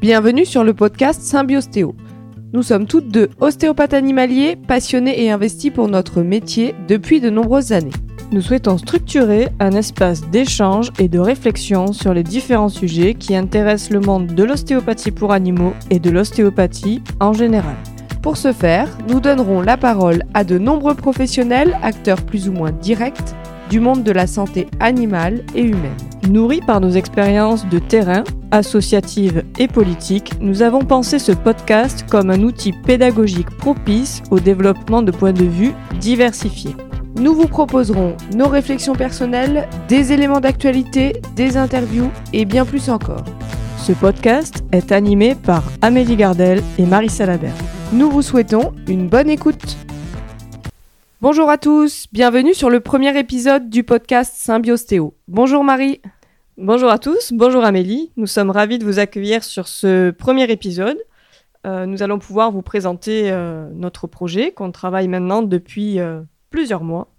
Bienvenue sur le podcast Symbiostéo. Nous sommes toutes deux ostéopathes animaliers, passionnés et investis pour notre métier depuis de nombreuses années. Nous souhaitons structurer un espace d'échange et de réflexion sur les différents sujets qui intéressent le monde de l'ostéopathie pour animaux et de l'ostéopathie en général. Pour ce faire, nous donnerons la parole à de nombreux professionnels, acteurs plus ou moins directs, du monde de la santé animale et humaine. Nourris par nos expériences de terrain, associatives et politiques, nous avons pensé ce podcast comme un outil pédagogique propice au développement de points de vue diversifiés. Nous vous proposerons nos réflexions personnelles, des éléments d'actualité, des interviews et bien plus encore. Ce podcast est animé par Amélie Gardel et Marie Salabert. Nous vous souhaitons une bonne écoute. Bonjour à tous, bienvenue sur le premier épisode du podcast Symbiostéo. Bonjour Marie. Bonjour à tous, bonjour Amélie. Nous sommes ravis de vous accueillir sur ce premier épisode. Euh, nous allons pouvoir vous présenter euh, notre projet qu'on travaille maintenant depuis euh, plusieurs mois.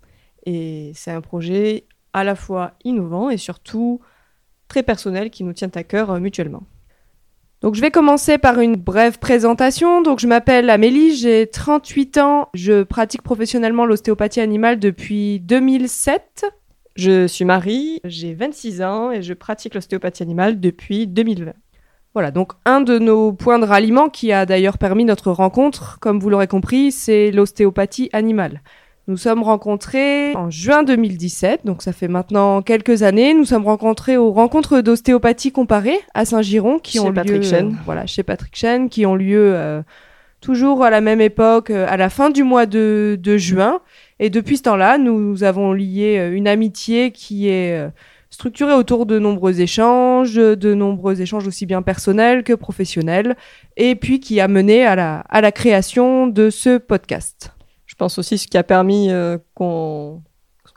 Et c'est un projet à la fois innovant et surtout très personnel qui nous tient à cœur mutuellement. Donc je vais commencer par une brève présentation. Donc je m'appelle Amélie, j'ai 38 ans, je pratique professionnellement l'ostéopathie animale depuis 2007. Je suis Marie, j'ai 26 ans et je pratique l'ostéopathie animale depuis 2020. Voilà, donc un de nos points de ralliement qui a d'ailleurs permis notre rencontre, comme vous l'aurez compris, c'est l'ostéopathie animale. Nous sommes rencontrés en juin 2017, donc ça fait maintenant quelques années. Nous sommes rencontrés aux rencontres d'ostéopathie comparée à Saint-Giron, qui chez ont Patrick lieu, Chen. euh, voilà, chez Patrick Chen, qui ont lieu euh, toujours à la même époque, euh, à la fin du mois de, de juin. Et depuis ce temps-là, nous avons lié une amitié qui est structurée autour de nombreux échanges, de nombreux échanges aussi bien personnels que professionnels, et puis qui a mené à la, à la création de ce podcast. Pense aussi ce qui a permis euh, qu'on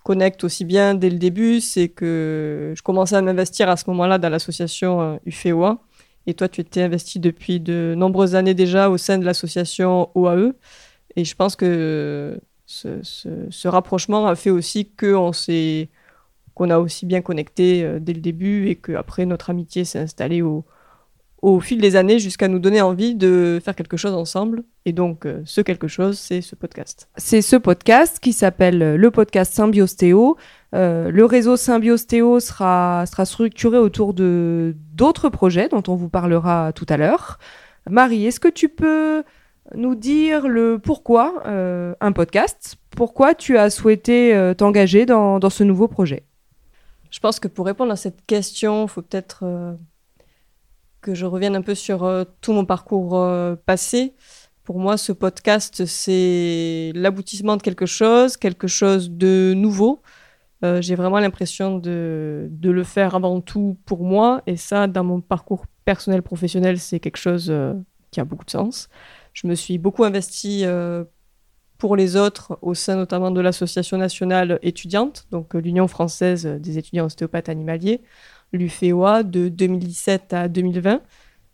connecte aussi bien dès le début, c'est que je commençais à m'investir à ce moment-là dans l'association euh, UFEOA. Et toi, tu étais investi depuis de nombreuses années déjà au sein de l'association OAE. Et je pense que ce, rapprochement a fait aussi qu'on s'est a aussi bien connecté euh, dès le début et qu'après notre amitié s'est installée au, au fil des années jusqu'à nous donner envie de faire quelque chose ensemble. Et donc, euh, ce quelque chose, c'est ce podcast. c'est ce podcast qui s'appelle euh, le podcast Symbiostéo. Euh, le réseau Symbiostéo sera, sera structuré autour de d'autres projets dont on vous parlera tout à l'heure. Marie, est-ce que tu peux nous dire le pourquoi euh, un podcast? Pourquoi tu as souhaité t'engager dans, dans ce nouveau projet? Je pense que pour répondre à cette question, il faut peut-être que je revienne un peu sur euh, tout mon parcours euh, passé. Pour moi, ce podcast, c'est l'aboutissement de quelque chose, quelque chose de nouveau. Euh, J'ai vraiment l'impression de, de le faire avant tout pour moi. Et ça, dans mon parcours personnel, professionnel, c'est quelque chose qui a beaucoup de sens. Je me suis beaucoup investie pour les autres au sein notamment de l'association nationale étudiante, donc l'Union française des étudiants ostéopathes animaliers, l'UFEOA, de 2017 à 2020.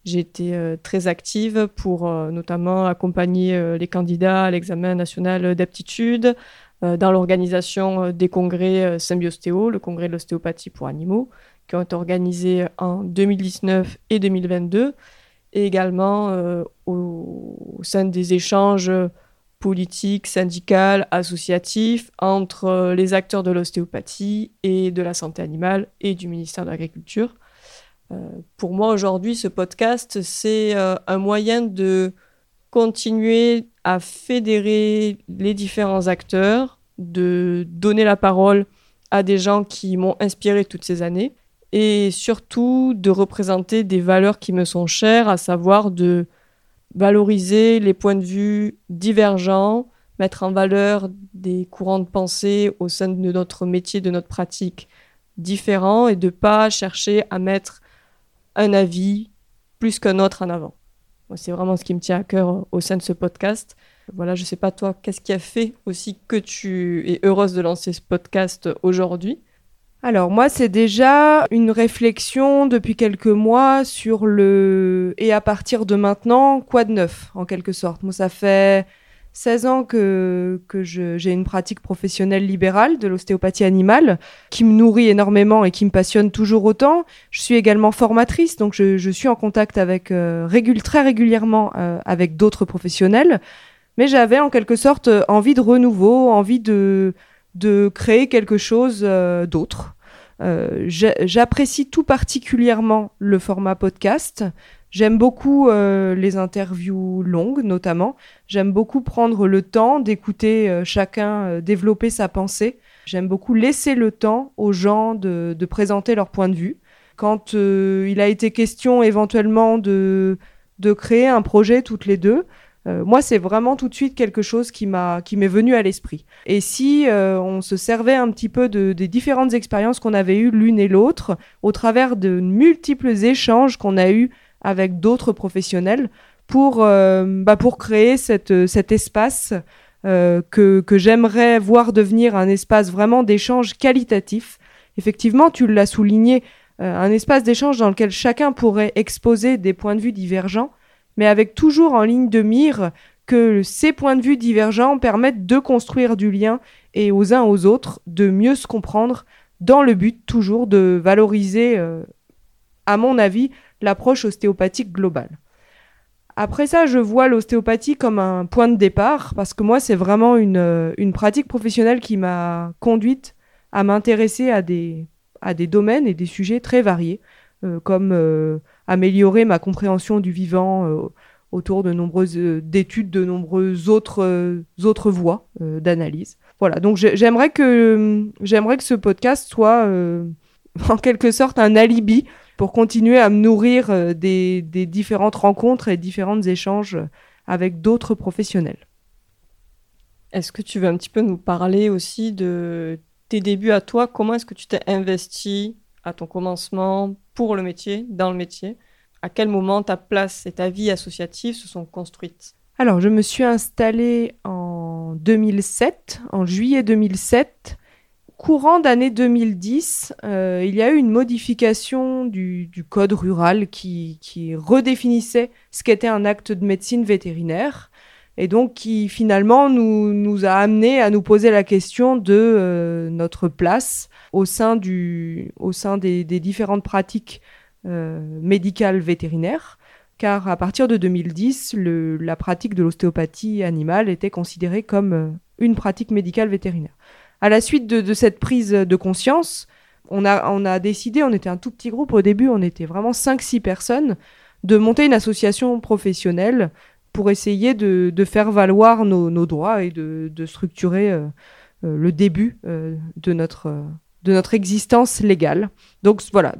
J'ai été très active pour euh, notamment accompagner euh, les candidats à l'examen national d'aptitude euh, dans l'organisation des congrès Symbiostéo, le congrès de l'ostéopathie pour animaux, qui ont été organisés en 2019 et 2022, et également au sein des échanges politiques, syndicales, associatifs entre euh, les acteurs de l'ostéopathie et de la santé animale et du ministère de l'Agriculture. Euh, pour moi, aujourd'hui, ce podcast, c'est euh, un moyen de continuer à fédérer les différents acteurs, de donner la parole à des gens qui m'ont inspiré toutes ces années et surtout de représenter des valeurs qui me sont chères, à savoir de valoriser les points de vue divergents, mettre en valeur des courants de pensée au sein de notre métier, de notre pratique différents et de pas chercher à mettre un avis plus qu'un autre en avant. C'est vraiment ce qui me tient à cœur au sein de ce podcast. Voilà, je sais pas toi, qu'est-ce qui a fait aussi que tu es heureuse de lancer ce podcast aujourd'hui? Alors moi, c'est déjà une réflexion depuis quelques mois sur le et à partir de maintenant, quoi de neuf? en quelque sorte. Moi, ça fait 16 ans que, que j'ai une pratique professionnelle libérale de l'ostéopathie animale qui me nourrit énormément et qui me passionne toujours autant. Je suis également formatrice, donc je, je suis en contact avec euh, très régulièrement euh, avec d'autres professionnels. Mais j'avais en quelque sorte envie de renouveau, envie de, de créer quelque chose euh, d'autre. Euh, j'apprécie tout particulièrement le format podcast. J'aime beaucoup euh, les interviews longues, notamment. J'aime beaucoup prendre le temps d'écouter chacun développer sa pensée. J'aime beaucoup laisser le temps aux gens de, présenter leur point de vue. Quand il a été question éventuellement de créer un projet toutes les deux, moi, c'est vraiment tout de suite quelque chose qui m'a qui m'est venu à l'esprit. Et si on se servait un petit peu de, des différentes expériences qu'on avait eues l'une et l'autre, au travers de multiples échanges qu'on a eus avec d'autres professionnels pour, euh, bah pour créer cette, cet espace euh, que, que j'aimerais voir devenir un espace vraiment d'échange qualitatif. Effectivement, tu l'as souligné, euh, un espace d'échange dans lequel chacun pourrait exposer des points de vue divergents, mais avec toujours en ligne de mire que ces points de vue divergents permettent de construire du lien et aux uns aux autres de mieux se comprendre dans le but toujours de valoriser, à mon avis, l'approche ostéopathique globale. Après ça, je vois l'ostéopathie comme un point de départ, parce que moi, c'est vraiment une, euh, pratique professionnelle qui m'a conduite à m'intéresser à des, domaines et des sujets très variés, euh, comme euh, améliorer ma compréhension du vivant autour de nombreuses d'études, de nombreuses autres, autres voies d'analyse. Voilà, donc j'aimerais que, j'aimerais que ce podcast soit en quelque sorte un alibi pour continuer à me nourrir euh, des, différentes rencontres et différents échanges avec d'autres professionnels. Est-ce que tu veux un petit peu nous parler aussi de tes débuts à toi? Comment est-ce que tu t'es investi? À ton commencement pour le métier, dans le métier. À quel moment ta place et ta vie associative se sont construites? Alors, je me suis installée en 2007, en juillet 2007, courant d'année 2010, euh, il y a eu une modification du, code rural qui, redéfinissait ce qu'était un acte de médecine vétérinaire et donc qui finalement nous, a amené à nous poser la question de euh, notre place au sein, du, au sein des, différentes pratiques euh, médicales vétérinaires. Car à partir de 2010, la pratique de l'ostéopathie animale était considérée comme une pratique médicale vétérinaire à la suite de, cette prise de conscience, on a, on a décidé, on était un tout petit groupe au début, on était vraiment 5-6 personnes, de monter une association professionnelle pour essayer de, faire valoir nos, droits et de, structurer euh, euh, le début euh, de, notre, de notre existence légale. Donc voilà,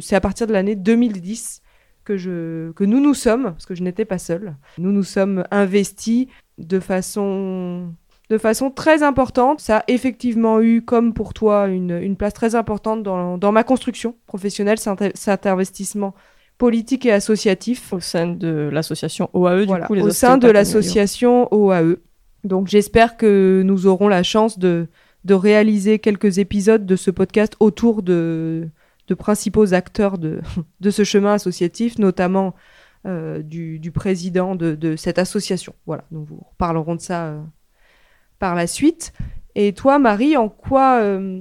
c'est à partir de l'année 2010 que, je, que nous nous sommes, parce que je n'étais pas seule, nous nous sommes investis de façon de façon très importante. Ça a effectivement eu, comme pour toi, une, place très importante dans, ma construction professionnelle, cet investissement politique et associatif. Au sein de l'association OAE, du coup, les Au sein de l'association OAE. Donc j'espère que nous aurons la chance de, réaliser quelques épisodes de ce podcast autour de, principaux acteurs de, ce chemin associatif, notamment euh, du, président de, cette association. Voilà, nous vous parlerons de ça euh, par la suite. Et toi, Marie, en quoi, euh,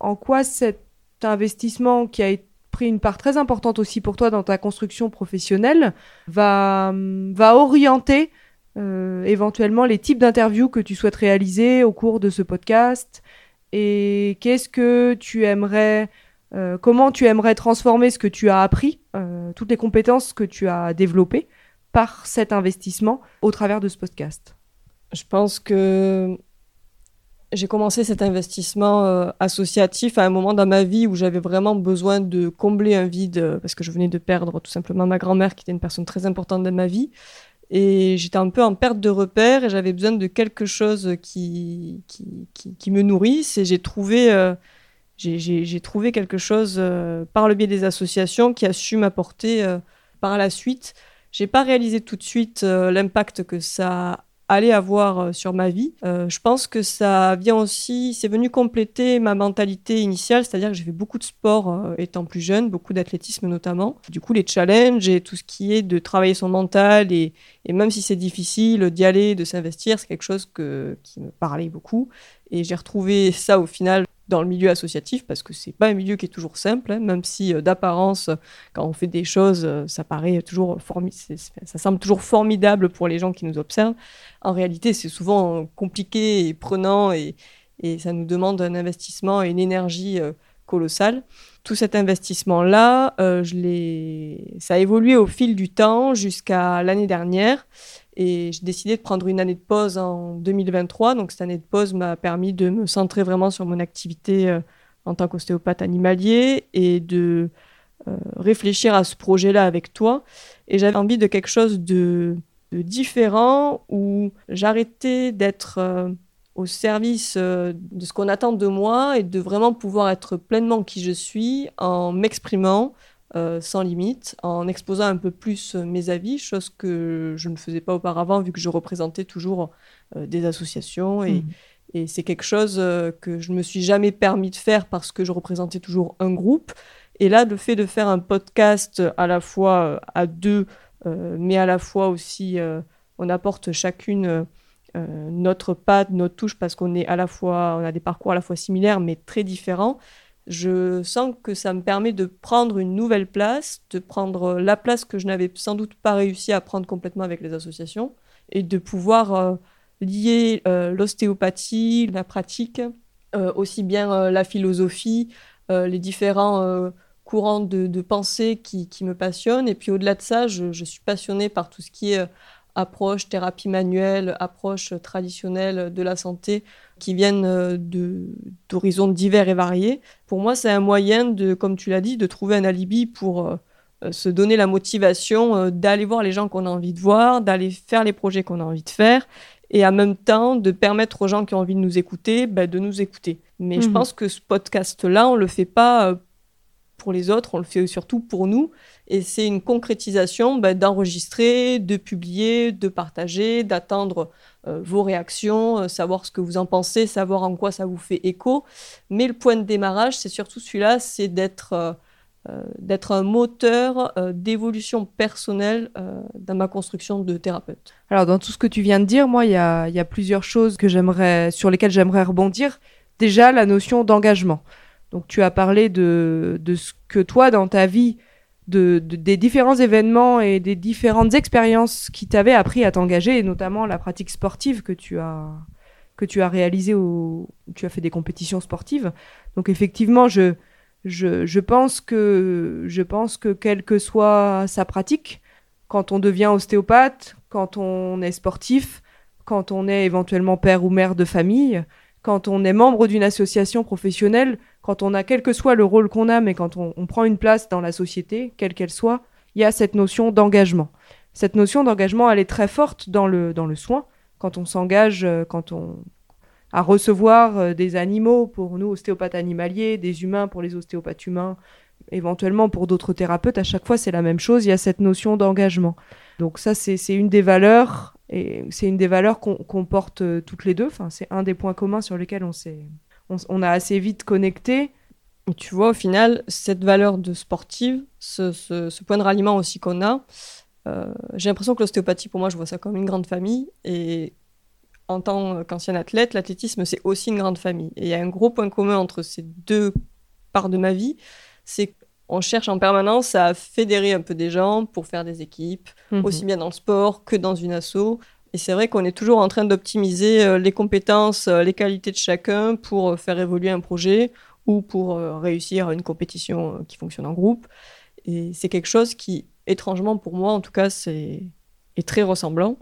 en quoi cet investissement qui a pris une part très importante aussi pour toi dans ta construction professionnelle va, va orienter euh, éventuellement les types d'interviews que tu souhaites réaliser au cours de ce podcast. Et qu'est-ce que tu aimerais, euh, comment tu aimerais transformer ce que tu as appris, toutes les compétences que tu as développées par cet investissement au travers de ce podcast? Je pense que j'ai commencé cet investissement euh, associatif à un moment dans ma vie où j'avais vraiment besoin de combler un vide euh, parce que je venais de perdre tout simplement ma grand-mère qui était une personne très importante dans ma vie. Et j'étais un peu en perte de repère et j'avais besoin de quelque chose qui, qui, me nourrisse. Et j'ai trouvé, euh, trouvé quelque chose par le biais des associations qui a su m'apporter par la suite. J'ai pas réalisé tout de suite l'impact que ça allais avoir euh, sur ma vie. Euh, je pense que ça vient aussi, c'est venu compléter ma mentalité initiale, c'est-à-dire que j'ai fait beaucoup de sport euh, étant plus jeune, beaucoup d'athlétisme notamment. Du coup, les challenges et tout ce qui est de travailler son mental et, et même si c'est difficile d'y aller, de s'investir, c'est quelque chose que, qui me parlait beaucoup. Et j'ai retrouvé ça au final dans le milieu associatif parce que c'est pas un milieu qui est toujours simple, hein, même si euh, d'apparence, quand on fait des choses, euh, ça paraît toujours ça semble toujours formidable pour les gens qui nous observent. En réalité, c'est souvent compliqué et prenant et, ça nous demande un investissement et une énergie euh, colossale. Tout cet investissement-là, je ça a évolué au fil du temps jusqu'à l'année dernière. Et j'ai décidé de prendre une année de pause en 2023. Donc cette année de pause m'a permis de me centrer vraiment sur mon activité euh, en tant qu'ostéopathe animalier et de euh, réfléchir à ce projet-là avec toi. Et j'avais envie de quelque chose de, différent où j'arrêtais d'être euh, au service de ce qu'on attend de moi et de vraiment pouvoir être pleinement qui je suis en m'exprimant, euh, sans limite, en exposant un peu plus euh, mes avis, chose que je ne faisais pas auparavant vu que je représentais toujours euh, des associations et, mmh. c'est quelque chose que je ne me suis jamais permis de faire parce que je représentais toujours un groupe. Et là, le fait de faire un podcast à la fois à deux, mais à la fois aussi, on apporte chacune notre patte, notre touche parce qu'on est à la fois, on a des parcours à la fois similaires mais très différents je sens que ça me permet de prendre une nouvelle place, de prendre la place que je n'avais sans doute pas réussi à prendre complètement avec les associations, et de pouvoir euh, lier euh, l'ostéopathie, la pratique, euh, aussi bien la philosophie, les différents courants de, pensée qui, me passionnent. Et puis au-delà de ça, je, je, suis passionnée par tout ce qui est approche thérapie manuelle, approche traditionnelle de la santé qui viennent euh, d'horizons divers et variés. Pour moi, c'est un moyen de, comme tu l'as dit, de trouver un alibi pour euh, euh, se donner la motivation d'aller voir les gens qu'on a envie de voir, d'aller faire les projets qu'on a envie de faire et en même temps de permettre aux gens qui ont envie de nous écouter ben, de nous écouter. Mais je mhm. pense que ce podcast-là, on ne le fait pas pour les autres, on le fait surtout pour nous. Et c'est une concrétisation bah, d'enregistrer, de publier, de partager, d'attendre euh, vos réactions, euh, savoir ce que vous en pensez, savoir en quoi ça vous fait écho. Mais le point de démarrage, c'est surtout celui-là, c'est d'être euh, d'être un moteur d'évolution personnelle dans ma construction de thérapeute. Alors dans tout ce que tu viens de dire, moi, il y a, y a, plusieurs choses que j'aimerais, sur lesquelles j'aimerais rebondir. Déjà, la notion d'engagement. Donc tu as parlé de, de ce que toi, dans ta vie, de, des différents événements et des différentes expériences qui t'avaient appris à t'engager, et notamment la pratique sportive que tu as que tu as réalisé ou tu as fait des compétitions sportives. Donc effectivement, je, je, je, pense que je pense que quelle que soit sa pratique, quand on devient ostéopathe, quand on est sportif, quand on est éventuellement père ou mère de famille, quand on est membre d'une association professionnelle, quand on a quel que soit le rôle qu'on a, mais quand on, prend une place dans la société, quelle qu'elle soit, il y a cette notion d'engagement. Cette notion d'engagement, elle est très forte dans le, dans le soin. Quand on s'engage, euh, quand on à recevoir euh, des animaux pour nous ostéopathes animaliers, des humains pour les ostéopathes humains, éventuellement pour d'autres thérapeutes, à chaque fois c'est la même chose, il y a cette notion d'engagement. Donc ça c'est une des valeurs et c'est une des valeurs qu'on porte euh, toutes les deux. Enfin, c'est un des points communs sur lesquels on on, a assez vite connecté. Tu vois, au final, cette valeur de sportive, ce, point de ralliement aussi qu'on a, euh, j'ai l'impression que l'ostéopathie, pour moi, je vois ça comme une grande famille. Et en tant qu'ancien athlète, l'athlétisme, c'est aussi une grande famille. Et il y a un gros point commun entre ces deux parts de ma vie, c'est qu'on cherche en permanence à fédérer un peu des gens pour faire des équipes, mhm. aussi bien dans le sport que dans une asso. Et c'est vrai qu'on est toujours en train d'optimiser euh, les compétences, euh, les qualités de chacun pour euh, faire évoluer un projet ou pour réussir une compétition qui fonctionne en groupe. Et c'est quelque chose qui, étrangement pour moi en tout cas, c'est est très ressemblant.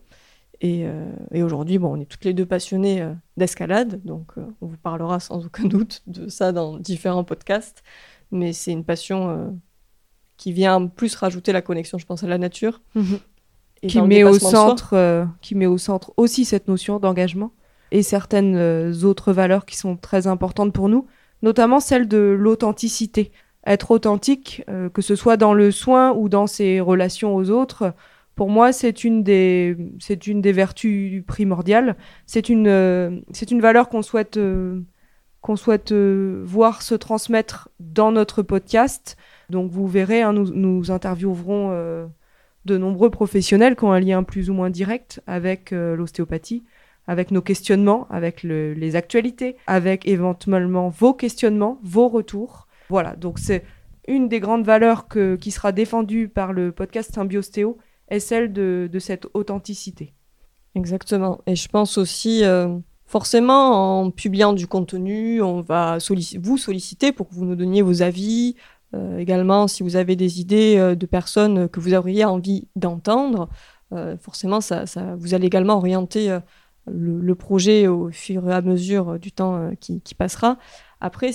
Et, et aujourd'hui, bon, on est toutes les deux passionnées d'escalade, donc on vous parlera sans aucun doute de ça dans différents podcasts. Mais c'est une passion qui vient plus rajouter la connexion, je pense, à la nature. Mhm qui met au centre, euh, qui met au centre aussi cette notion d'engagement et certaines euh, autres valeurs qui sont très importantes pour nous, notamment celle de l'authenticité. Être authentique, euh, que ce soit dans le soin ou dans ses relations aux autres, Pour moi, c'est une des, c'est une des vertus primordiales. C'est une, euh, c'est une valeur qu'on souhaite, euh, qu'on souhaite euh, voir se transmettre dans notre podcast. Donc, vous verrez, hein, nous, nous interviewerons de nombreux professionnels qui ont un lien plus ou moins direct avec l'ostéopathie, avec nos questionnements, avec le, les actualités, avec éventuellement vos questionnements, vos retours. Voilà. Donc, c'est une des grandes valeurs qui sera défendue par le podcast Symbiostéo est celle de, cette authenticité. Exactement. Et je pense aussi, euh, forcément, en publiant du contenu, on va vous solliciter pour que vous nous donniez vos avis. Euh, également, si vous avez des idées euh, de personnes que vous auriez envie d'entendre, forcément, ça, vous allez également orienter le, projet au fur et à mesure du temps qui, passera. Après,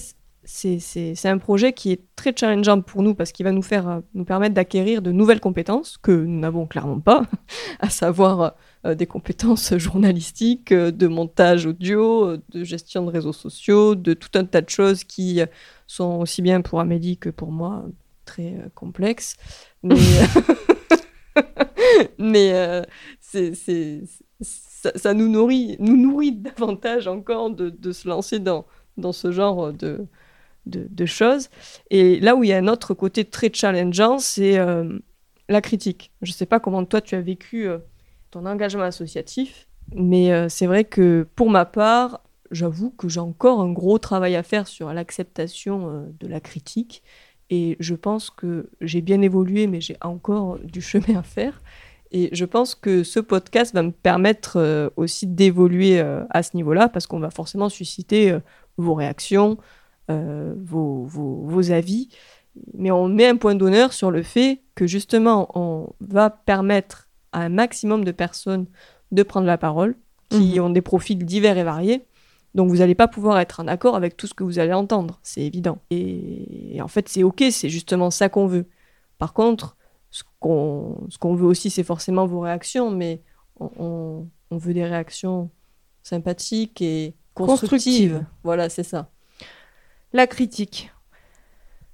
c'est un projet qui est très challengeant pour nous parce qu'il va nous faire euh, nous permettre d'acquérir de nouvelles compétences que nous n'avons clairement pas, à savoir euh, des compétences journalistiques, euh, de montage audio, de gestion de réseaux sociaux, de tout un tas de choses qui sont aussi bien pour Amélie que pour moi très complexes. Mais, ça, nous nourrit, nous nourrit davantage encore de, se lancer dans ce genre de, de, choses. Et là où il y a un autre côté très challengeant, c'est euh, la critique. Je ne sais pas comment toi tu as vécu euh, ton engagement associatif, mais euh, c'est vrai que pour ma part, j'avoue que j'ai encore un gros travail à faire sur l'acceptation de la critique. Et je pense que j'ai bien évolué, mais j'ai encore du chemin à faire. Et je pense que ce podcast va me permettre aussi d'évoluer à ce niveau-là, parce qu'on va forcément susciter vos réactions, euh, vos, vos, avis, mais on met un point d'honneur sur le fait que justement, on va permettre à un maximum de personnes de prendre la parole, qui mhm. ont des profils divers et variés. Donc vous n'allez pas pouvoir être en accord avec tout ce que vous allez entendre, c'est évident. Et, en fait, c'est ok, c'est justement ça qu'on veut. Par contre, ce qu'on qu'on veut aussi, c'est forcément vos réactions, mais on, on, veut des réactions sympathiques et constructives. Voilà, c'est ça. La critique.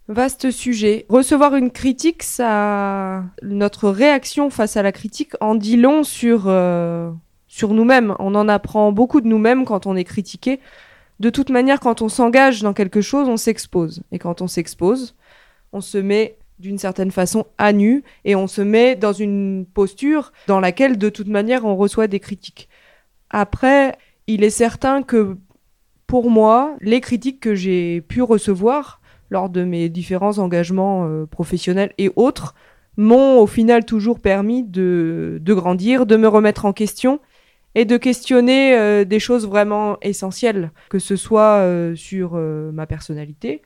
Vaste sujet. Recevoir une critique, ça, notre réaction face à la critique en dit long sur euh, sur nous-mêmes. On en apprend beaucoup de nous-mêmes quand on est critiqué. De toute manière, quand on s'engage dans quelque chose, on s'expose. Et quand on s'expose, on se met d'une certaine façon à nu et on se met dans une posture dans laquelle, de toute manière, on reçoit des critiques. Après, il est certain que pour moi, les critiques que j'ai pu recevoir lors de mes différents engagements euh, professionnels et autres m'ont au final toujours permis de, grandir, de me remettre en question et de questionner euh, des choses vraiment essentielles, que ce soit euh, sur ma personnalité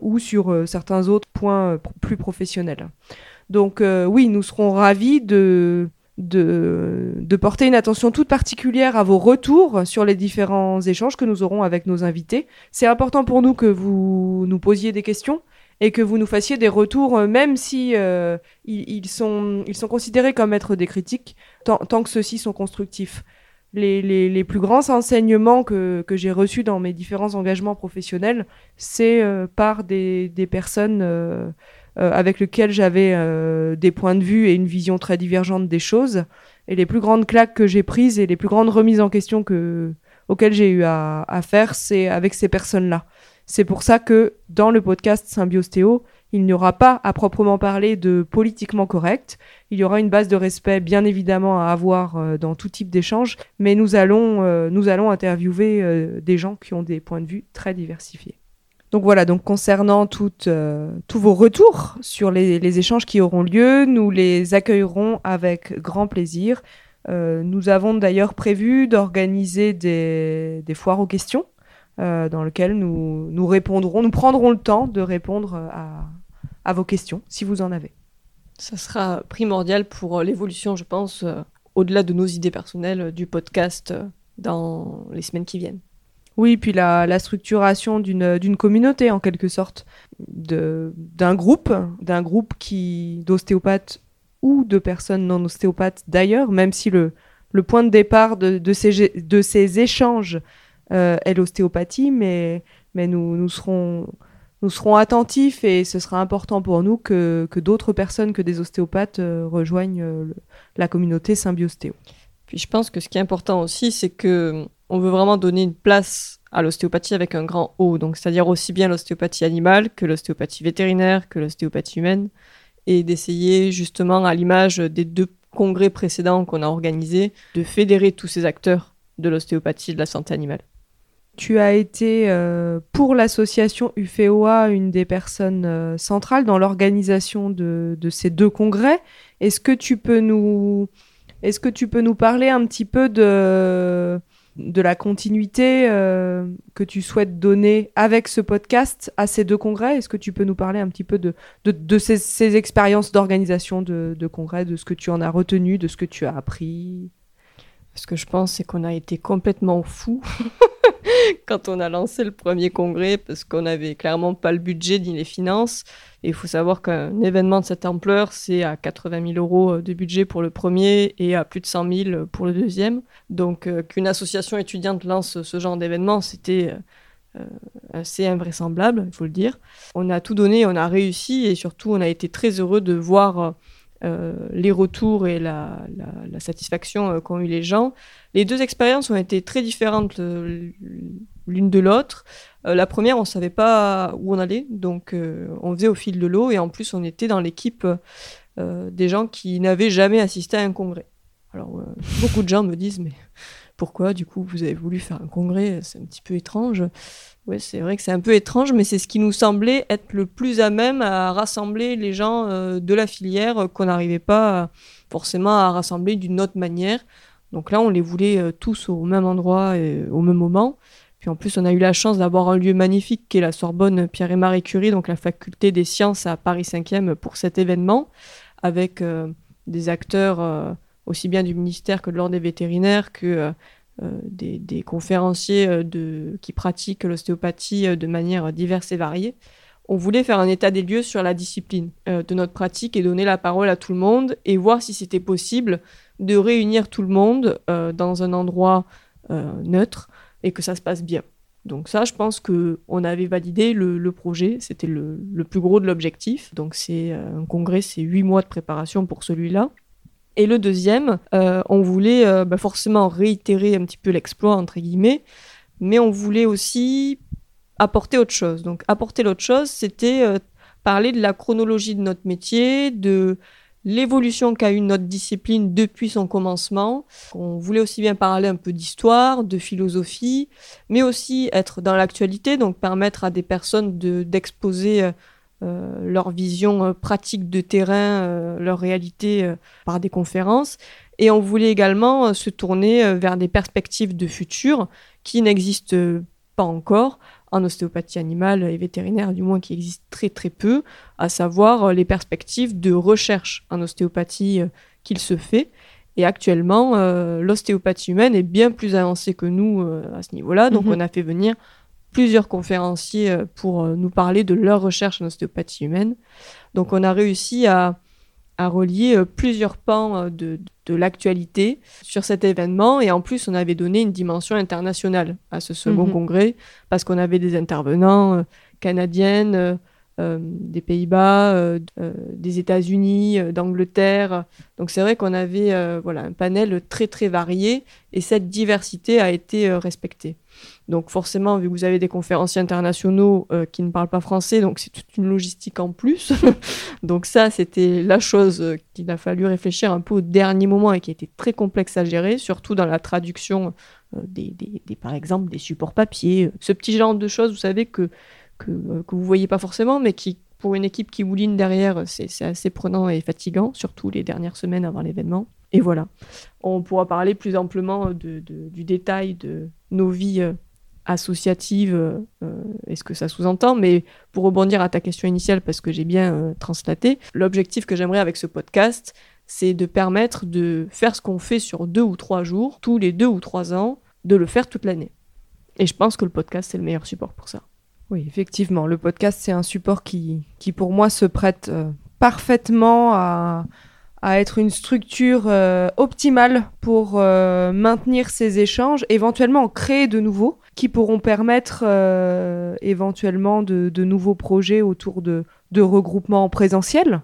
ou sur certains autres points plus professionnels. Donc oui, nous serons ravis de porter une attention toute particulière à vos retours sur les différents échanges que nous aurons avec nos invités. C'est important pour nous que vous nous posiez des questions et que vous nous fassiez des retours, euh, même si euh, ils, sont, ils sont considérés comme être des critiques, tant, que ceux-ci sont constructifs. Les, plus grands enseignements que, j'ai reçus dans mes différents engagements professionnels, c'est euh, par des, personnes euh, avec lequel j'avais euh, des points de vue et une vision très divergente des choses. Et les plus grandes claques que j'ai prises et les plus grandes remises en question que, auxquelles j'ai eu à, faire, c'est avec ces personnes-là. C'est pour ça que dans le podcast Symbiostéo, il n'y aura pas à proprement parler de politiquement correct. Il y aura une base de respect bien évidemment à avoir euh, dans tout type d'échange, mais nous allons, nous allons interviewer des gens qui ont des points de vue très diversifiés. Donc voilà, donc concernant euh, tous vos retours sur les, échanges qui auront lieu, nous les accueillerons avec grand plaisir. Euh, nous avons d'ailleurs prévu d'organiser des, foires aux questions euh, dans lesquelles nous, nous répondrons, nous prendrons le temps de répondre à, à vos questions si vous en avez. Ça sera primordial pour l'évolution, je pense, au-delà de nos idées personnelles du podcast dans les semaines qui viennent. Oui, puis la, structuration d'une communauté en quelque sorte, d'un groupe, d'un groupe qui d'ostéopathes ou de personnes non ostéopathes d'ailleurs, même si le, le point de départ de, de, ces, de ces échanges euh, est l'ostéopathie, mais, mais nous, nous, serons, nous serons attentifs et ce sera important pour nous que, que d'autres personnes que des ostéopathes rejoignent la communauté Symbiostéo. Je pense que ce qui est important aussi, c'est que on veut vraiment donner une place à l'ostéopathie avec un grand O, donc c'est-à-dire aussi bien l'ostéopathie animale que l'ostéopathie vétérinaire, que l'ostéopathie humaine, et d'essayer justement, à l'image des deux congrès précédents qu'on a organisés, de fédérer tous ces acteurs de l'ostéopathie de la santé animale. Tu as été euh, pour l'association UFEOA une des personnes euh, centrales dans l'organisation de, ces deux congrès. Est-ce que tu peux nous est-ce que tu peux nous parler un petit peu de de la continuité euh, que tu souhaites donner avec ce podcast à ces deux congrès? Est-ce que tu peux nous parler un petit peu de, de, ces, expériences d'organisation de, de, congrès, de ce que tu en as retenu, de ce que tu as appris? Ce que je pense, c'est qu'on a été complètement fous quand on a lancé le premier congrès parce qu'on n'avait clairement pas le budget ni les finances. Et il faut savoir qu'un événement de cette ampleur, c'est à 80 000 euros de budget pour le premier et à plus de 100 000 pour le deuxième. Donc euh, qu'une association étudiante lance ce genre d'événement, c'était euh, assez invraisemblable, il faut le dire. On a tout donné, on a réussi et surtout on a été très heureux de voir euh, les retours et la, satisfaction qu'ont eu les gens. Les deux expériences ont été très différentes l'une de l'autre. Euh, la première, on savait pas où on allait, donc euh, on faisait au fil de l'eau et en plus on était dans l'équipe euh, des gens qui n'avaient jamais assisté à un congrès. Alors beaucoup de gens me disent mais pourquoi du coup vous avez voulu faire un congrès? C'est un petit peu étrange. Oui, c'est vrai que c'est un peu étrange, mais c'est ce qui nous semblait être le plus à même à rassembler les gens de la filière qu'on n'arrivait pas forcément à rassembler d'une autre manière. Donc là, on les voulait tous au même endroit et au même moment. Puis en plus, on a eu la chance d'avoir un lieu magnifique qui est la Sorbonne Pierre et Marie Curie, donc la faculté des sciences à Paris 5e pour cet événement, avec euh, des acteurs euh, aussi bien du ministère que de l'ordre des vétérinaires, que euh, des, conférenciers de, qui pratiquent l'ostéopathie de manière diverse et variée. On voulait faire un état des lieux sur la discipline de notre pratique et donner la parole à tout le monde et voir si c'était possible de réunir tout le monde dans un endroit neutre et que ça se passe bien. Donc ça, je pense que on avait validé le, projet, c'était le, plus gros de l'objectif. Donc c'est euh, un congrès, c'est huit mois de préparation pour celui-là. Et le deuxième, euh, on voulait euh, bah, forcément réitérer un petit peu l'exploit entre guillemets, mais on voulait aussi apporter autre chose. Donc apporter l'autre chose, c'était parler de la chronologie de notre métier, de l'évolution qu'a eu notre discipline depuis son commencement. On voulait aussi bien parler un peu d'histoire, de philosophie, mais aussi être dans l'actualité, donc permettre à des personnes d'exposer euh, euh, leur vision euh, pratique de terrain, leur réalité par des conférences. Et on voulait également se tourner vers des perspectives de futur qui n'existent pas encore, en ostéopathie animale et vétérinaire, du moins qui existe très très peu, à savoir euh, les perspectives de recherche en ostéopathie euh, qu'il se fait. Et actuellement, euh, l'ostéopathie humaine est bien plus avancée que nous à ce niveau-là. Donc, mhm. on a fait venir plusieurs conférenciers pour nous parler de leur recherche en ostéopathie humaine. Donc, on a réussi à à relier euh, plusieurs pans euh, de, de l'actualité sur cet événement. Et en plus, on avait donné une dimension internationale à ce second mhm. congrès parce qu'on avait des intervenants euh, canadiennes, des Pays-Bas, des États-Unis, d'Angleterre. Donc c'est vrai qu'on avait voilà, un panel très très varié et cette diversité a été respectée. Donc forcément, vu que vous avez des conférenciers internationaux euh, qui ne parlent pas français, donc c'est toute une logistique en plus. donc ça, c'était la chose euh, qu'il a fallu réfléchir un peu au dernier moment et qui était très complexe à gérer, surtout dans la traduction euh, des, par exemple, des supports papier. Ce petit genre de choses, vous savez, que, que, que vous voyez pas forcément, mais qui, pour une équipe qui mouline derrière, c'est assez prenant et fatigant, surtout les dernières semaines avant l'événement. Et voilà. On pourra parler plus amplement de, du détail de nos vies associative euh, est ce que ça sous-entend, mais pour rebondir à ta question initiale, parce que j'ai bien euh, translaté, l'objectif que j'aimerais avec ce podcast, c'est de permettre de faire ce qu'on fait sur deux ou trois jours, tous les deux ou trois ans, de le faire toute l'année. Et je pense que le podcast, c'est le meilleur support pour ça. Oui, effectivement, le podcast, c'est un support qui, pour moi se prête euh, parfaitement à, être une structure euh, optimale pour euh, maintenir ces échanges, éventuellement créer de nouveaux qui pourront permettre éventuellement de, nouveaux projets autour de, de regroupements présentiels.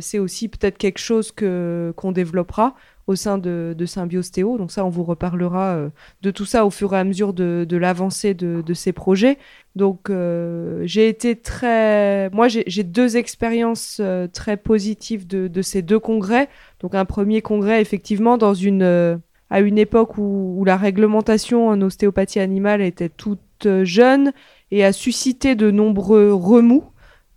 C'est aussi peut-être quelque chose que qu'on développera au sein de, de Symbiostéo. Donc ça, on vous reparlera euh, de tout ça au fur et à mesure de, de l'avancée de, de, ces projets. Donc euh, j'ai été très... Moi, j'ai deux expériences euh, très positives de, de, ces deux congrès. Donc un premier congrès, effectivement, dans une... à une époque où, où, la réglementation en ostéopathie animale était toute jeune et a suscité de nombreux remous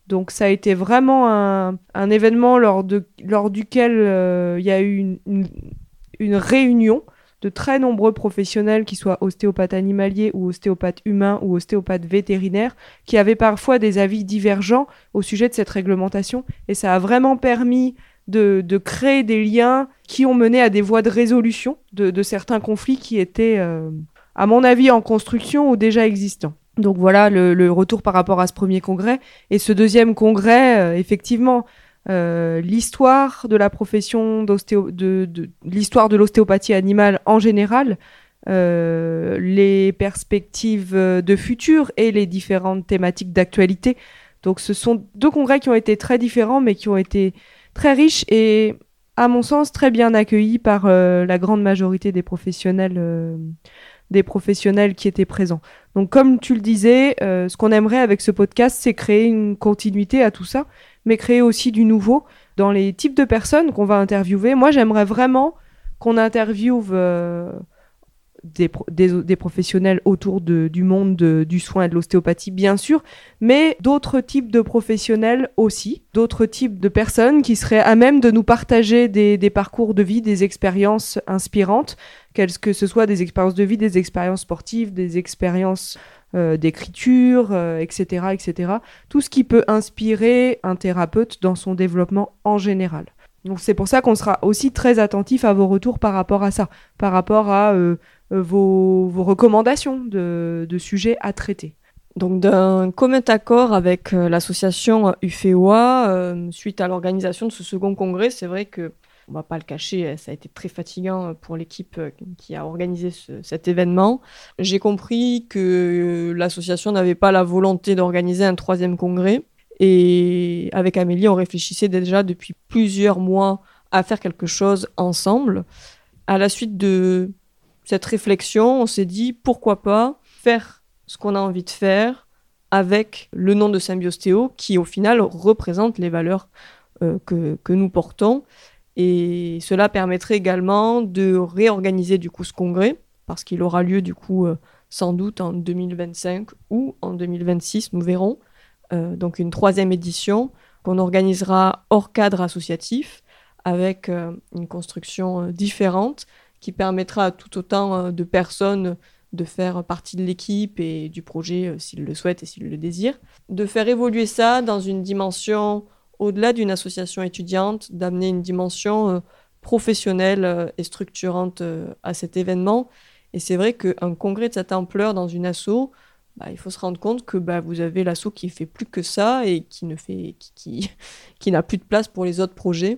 donc ça a été vraiment un, événement lors, duquel euh, il y a eu une, réunion de très nombreux professionnels, qui soient ostéopathes animaliers ou ostéopathes humains ou ostéopathes vétérinaires, qui avaient parfois des avis divergents au sujet de cette réglementation. Et ça a vraiment permis de, créer des liens qui ont mené à des voies de résolution de, de certains conflits qui étaient, euh, à mon avis, en construction ou déjà existants. Donc voilà le, retour par rapport à ce premier congrès. Et ce deuxième congrès, euh, effectivement, euh, l'histoire de la profession d'ostéo, de, l'histoire de l'ostéopathie animale en général, euh, les perspectives de futur et les différentes thématiques d'actualité. Donc ce sont deux congrès qui ont été très différents, mais qui ont été très riches et, à mon sens, très bien accueillis par la grande majorité des professionnels des professionnels qui étaient présents. Donc comme tu le disais, euh, ce qu'on aimerait avec ce podcast, c'est créer une continuité à tout ça, mais créer aussi du nouveau dans les types de personnes qu'on va interviewer. Moi, j'aimerais vraiment qu'on interviewe euh, des, professionnels autour du monde de, du soin et de l'ostéopathie, bien sûr, mais d'autres types de professionnels aussi, d'autres types de personnes qui seraient à même de nous partager des parcours de vie, des expériences inspirantes, que ce soit des expériences de vie, des expériences sportives, des expériences euh, d'écriture, euh, etc., etc. Tout ce qui peut inspirer un thérapeute dans son développement en général. Donc c'est pour ça qu'on sera aussi très attentif à vos retours par rapport à ça, par rapport à euh, vos, recommandations de, sujets à traiter. Donc d'un commun accord avec l'association UFEOA, suite à l'organisation de ce second congrès, c'est vrai que on va pas le cacher, ça a été très fatigant pour l'équipe qui a organisé ce, cet événement. J'ai compris que l'association n'avait pas la volonté d'organiser un troisième congrès. Et avec Amélie, on réfléchissait déjà depuis plusieurs mois à faire quelque chose ensemble. À la suite de cette réflexion, on s'est dit pourquoi pas faire ce qu'on a envie de faire avec le nom de Symbiostéo qui au final représente les valeurs euh, que, nous portons. Et cela permettrait également de réorganiser du coup ce congrès parce qu'il aura lieu du coup euh, sans doute en 2025 ou en 2026, nous verrons. Euh, donc une troisième édition qu'on organisera hors cadre associatif avec euh, une construction différente qui permettra à tout autant de personnes de faire partie de l'équipe et du projet s'ils le souhaitent et s'ils le désirent, de faire évoluer ça dans une dimension au-delà d'une association étudiante, d'amener une dimension euh, professionnelle euh, et structurante euh, à cet événement. Et c'est vrai qu'un congrès de cette ampleur dans une asso, bah, il faut se rendre compte que bah, vous avez l'asso qui fait plus que ça et qui ne fait qui, qui, n'a plus de place pour les autres projets.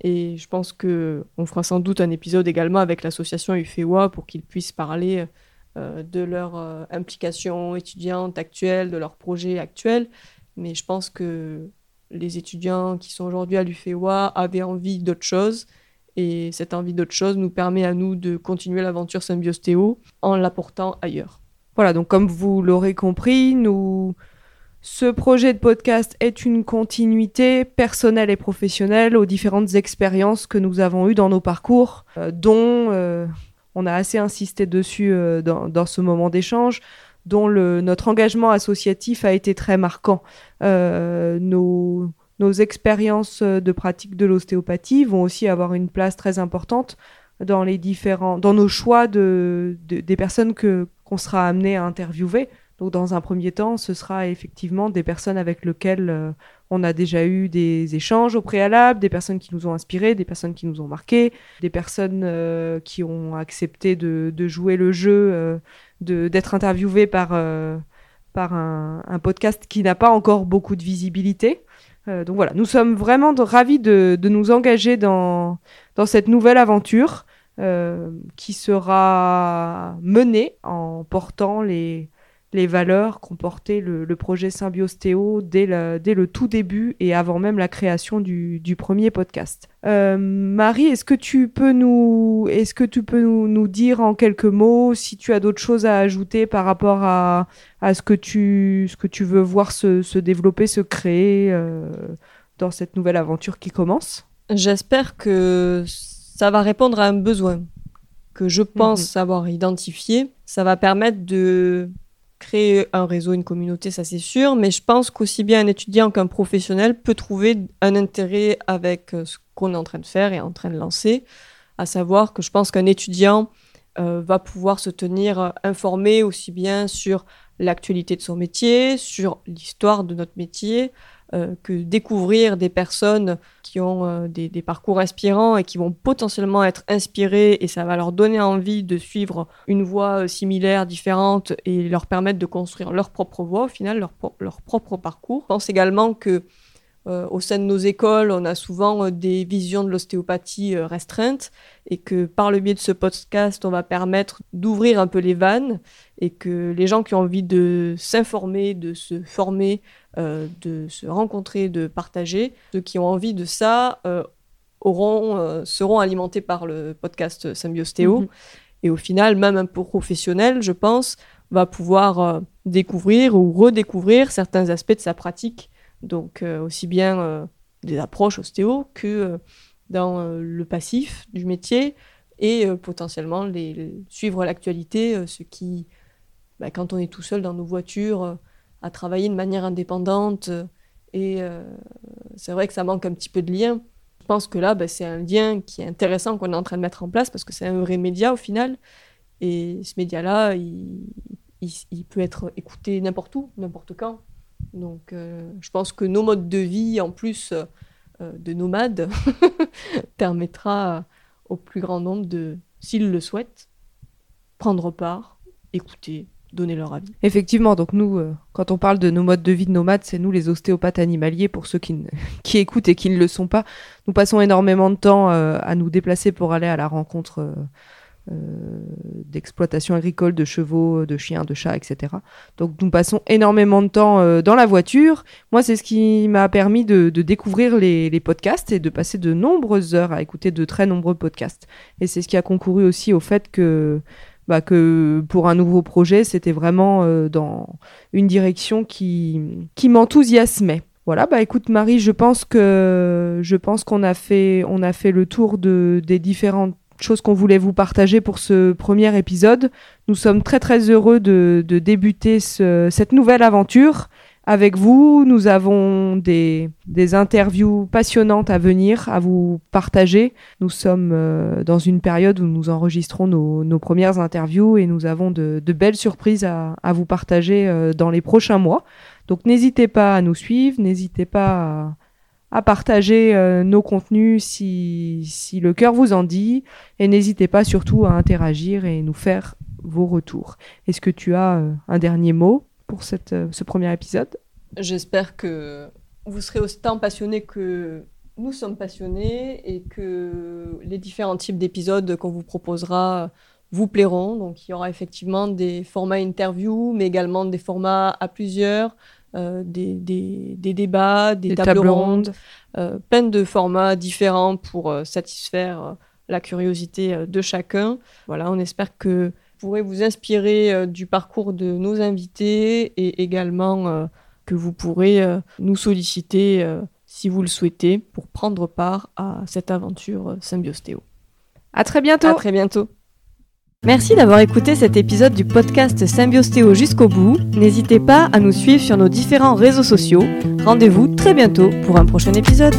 Et je pense que on fera sans doute un épisode également avec l'association UFEWA pour qu'ils puissent parler de leur implication étudiante actuelle, de leurs projets actuels. Mais je pense que les étudiants qui sont aujourd'hui à l'UFEWA avaient envie d'autre chose. Et cette envie d'autre chose nous permet à nous de continuer l'aventure Symbiostéo en l'apportant ailleurs. Voilà, donc comme vous l'aurez compris, nous ce projet de podcast est une continuité personnelle et professionnelle aux différentes expériences que nous avons eues dans nos parcours, euh, dont euh, on a assez insisté dessus euh, dans, dans, ce moment d'échange, dont notre engagement associatif a été très marquant. Euh, nos, expériences de pratique de l'ostéopathie vont aussi avoir une place très importante dans les différents, dans nos choix de, de des personnes que qu'on sera amené à interviewer. Donc dans un premier temps, ce sera effectivement des personnes avec lesquelles euh, on a déjà eu des échanges au préalable, des personnes qui nous ont inspirés, des personnes qui nous ont marqués, des personnes euh, qui ont accepté de, jouer le jeu, d'être interviewées par, euh, par un, un, podcast qui n'a pas encore beaucoup de visibilité. Euh, donc voilà, nous sommes vraiment ravis de, nous engager dans, dans cette nouvelle aventure euh, qui sera menée en portant les, les valeurs qu'ont porté le, projet Symbiostéo dès, dès le tout début et avant même la création du, premier podcast. Euh, Marie, est-ce que tu peux nous, est-ce que tu peux nous, dire en quelques mots si tu as d'autres choses à ajouter par rapport à, à ce que tu, ce que tu veux voir se, se développer, se créer euh, dans cette nouvelle aventure qui commence? J'espère que ça va répondre à un besoin que je pense mhm. avoir identifié. Ça va permettre de créer un réseau, une communauté, ça c'est sûr, mais je pense qu'aussi bien un étudiant qu'un professionnel peut trouver un intérêt avec euh, ce qu'on est en train de faire et en train de lancer, à savoir que je pense qu'un étudiant euh, va pouvoir se tenir euh, informé aussi bien sur l'actualité de son métier, sur l'histoire de notre métier, euh, que découvrir des personnes qui ont euh, des, parcours inspirants et qui vont potentiellement être inspirées et ça va leur donner envie de suivre une voie euh, similaire, différente et leur permettre de construire leur propre voie au final, leur, leur propre parcours. Je pense également que au sein de nos écoles, on a souvent des visions de l'ostéopathie restreintes et que par le biais de ce podcast, on va permettre d'ouvrir un peu les vannes et que les gens qui ont envie de s'informer, de se former, euh, de se rencontrer, de partager. Ceux qui ont envie de ça euh, auront, euh, seront alimentés par le podcast Symbiostéo. Mhm. Et au final, même un professionnel, je pense, va pouvoir découvrir ou redécouvrir certains aspects de sa pratique. Donc aussi bien des approches ostéo que dans le passif du métier et potentiellement les, suivre l'actualité, ce qui, bah, quand on est tout seul dans nos voitures, à travailler de manière indépendante. Et euh, c'est vrai que ça manque un petit peu de lien. Je pense que là, bah, c'est un lien qui est intéressant qu'on est en train de mettre en place parce que c'est un vrai média au final. Et ce média-là, il, peut être écouté n'importe où, n'importe quand. Donc euh, je pense que nos modes de vie, en plus euh, de nomades, permettra au plus grand nombre de, s'ils le souhaitent, prendre part, écouter, donner leur avis. Effectivement, donc nous, euh, quand on parle de nos modes de vie de nomades, c'est nous les ostéopathes animaliers, pour ceux qui, qui écoutent et qui ne le sont pas. Nous passons énormément de temps à nous déplacer pour aller à la rencontre d'exploitation agricole de chevaux, de chiens, de chats, etc. Donc nous passons énormément de temps dans la voiture. Moi, c'est ce qui m'a permis de, découvrir les, les, podcasts et de passer de nombreuses heures à écouter de très nombreux podcasts. Et c'est ce qui a concouru aussi au fait que bah, que pour un nouveau projet, c'était vraiment euh, dans une direction qui, qui m'enthousiasmait. Voilà, bah écoute Marie, je pense que je pense qu'on a fait on a fait le tour de, des différentes choses qu'on voulait vous partager pour ce premier épisode. Nous sommes très très heureux de, débuter ce, cette nouvelle aventure avec vous. Nous avons des, interviews passionnantes à venir, à vous partager. Nous sommes euh, dans une période où nous enregistrons nos, premières interviews et nous avons de, belles surprises à, vous partager euh, dans les prochains mois. Donc n'hésitez pas à nous suivre, n'hésitez pas à, partager euh, nos contenus si, si le cœur vous en dit et n'hésitez pas surtout à interagir et nous faire vos retours. Est-ce que tu as un dernier mot pour cette, euh, ce premier épisode? J'espère que vous serez autant passionnés que nous sommes passionnés et que les différents types d'épisodes qu'on vous proposera vous plairont. Donc il y aura effectivement des formats interview, mais également des formats à plusieurs, euh, des, des, des, débats, des, tables, rondes, euh, plein de formats différents pour satisfaire la curiosité de chacun. Voilà, on espère que pourrez vous inspirer euh, du parcours de nos invités et également euh, que vous pourrez euh, nous solliciter si vous le souhaitez pour prendre part à cette aventure Symbiostéo. À très bientôt. À très bientôt. Merci d'avoir écouté cet épisode du podcast Symbiostéo jusqu'au bout. N'hésitez pas à nous suivre sur nos différents réseaux sociaux. Rendez-vous très bientôt pour un prochain épisode.